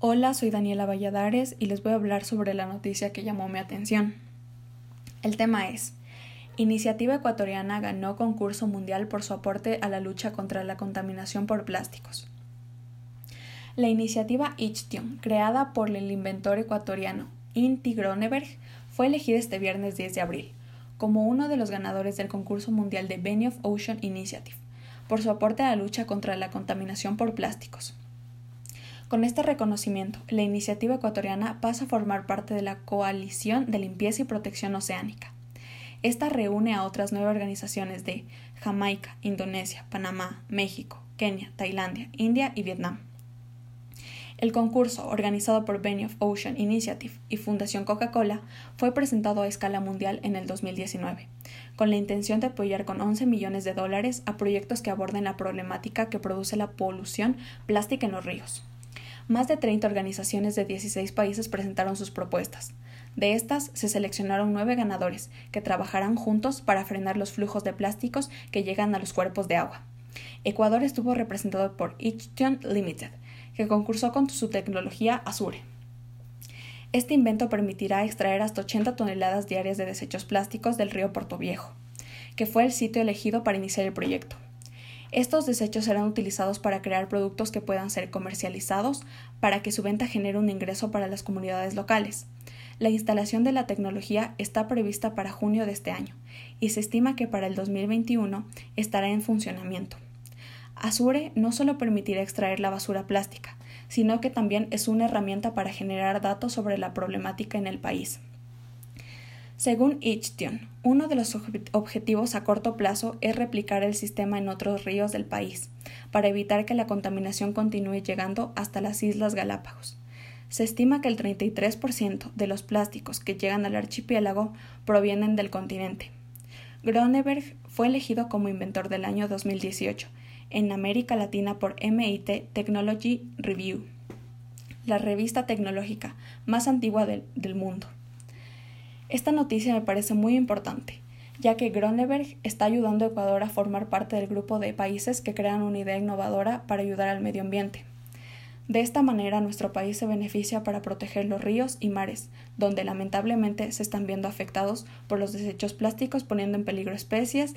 Hola, soy Daniela Valladares y les voy a hablar sobre la noticia que llamó mi atención. El tema es Iniciativa ecuatoriana ganó concurso mundial por su aporte a la lucha contra la contaminación por plásticos. La iniciativa Ichtion, creada por el inventor ecuatoriano Inti Groneberg, fue elegida este viernes 10 de abril como uno de los ganadores del concurso mundial de Benioff Ocean Initiative, por su aporte a la lucha contra la contaminación por plásticos. Con este reconocimiento, la iniciativa ecuatoriana pasa a formar parte de la Coalición de Limpieza y Protección Oceánica. Esta reúne a otras nueve organizaciones de Jamaica, Indonesia, Panamá, México, Kenia, Tailandia, India y Vietnam. El concurso, organizado por Benioff Ocean Initiative y Fundación Coca-Cola, fue presentado a escala mundial en el 2019, con la intención de apoyar con 11 millones de dólares a proyectos que aborden la problemática que produce la polución plástica en los ríos. Más de 30 organizaciones de 16 países presentaron sus propuestas. De estas se seleccionaron nueve ganadores, que trabajarán juntos para frenar los flujos de plásticos que llegan a los cuerpos de agua. Ecuador estuvo representado por Ichtion Limited, que concursó con su tecnología Azure. Este invento permitirá extraer hasta 80 toneladas diarias de desechos plásticos del río Puerto Viejo, que fue el sitio elegido para iniciar el proyecto. Estos desechos serán utilizados para crear productos que puedan ser comercializados para que su venta genere un ingreso para las comunidades locales. La instalación de la tecnología está prevista para junio de este año y se estima que para el 2021 estará en funcionamiento. Azure no solo permitirá extraer la basura plástica, sino que también es una herramienta para generar datos sobre la problemática en el país. Según Ichtion, uno de los objetivos a corto plazo es replicar el sistema en otros ríos del país, para evitar que la contaminación continúe llegando hasta las Islas Galápagos. Se estima que el 33% de los plásticos que llegan al archipiélago provienen del continente. Groneberg fue elegido como inventor del año 2018 en América Latina por MIT Technology Review, la revista tecnológica más antigua del, del mundo. Esta noticia me parece muy importante, ya que Groneberg está ayudando a Ecuador a formar parte del grupo de países que crean una idea innovadora para ayudar al medio ambiente. De esta manera nuestro país se beneficia para proteger los ríos y mares, donde lamentablemente se están viendo afectados por los desechos plásticos poniendo en peligro especies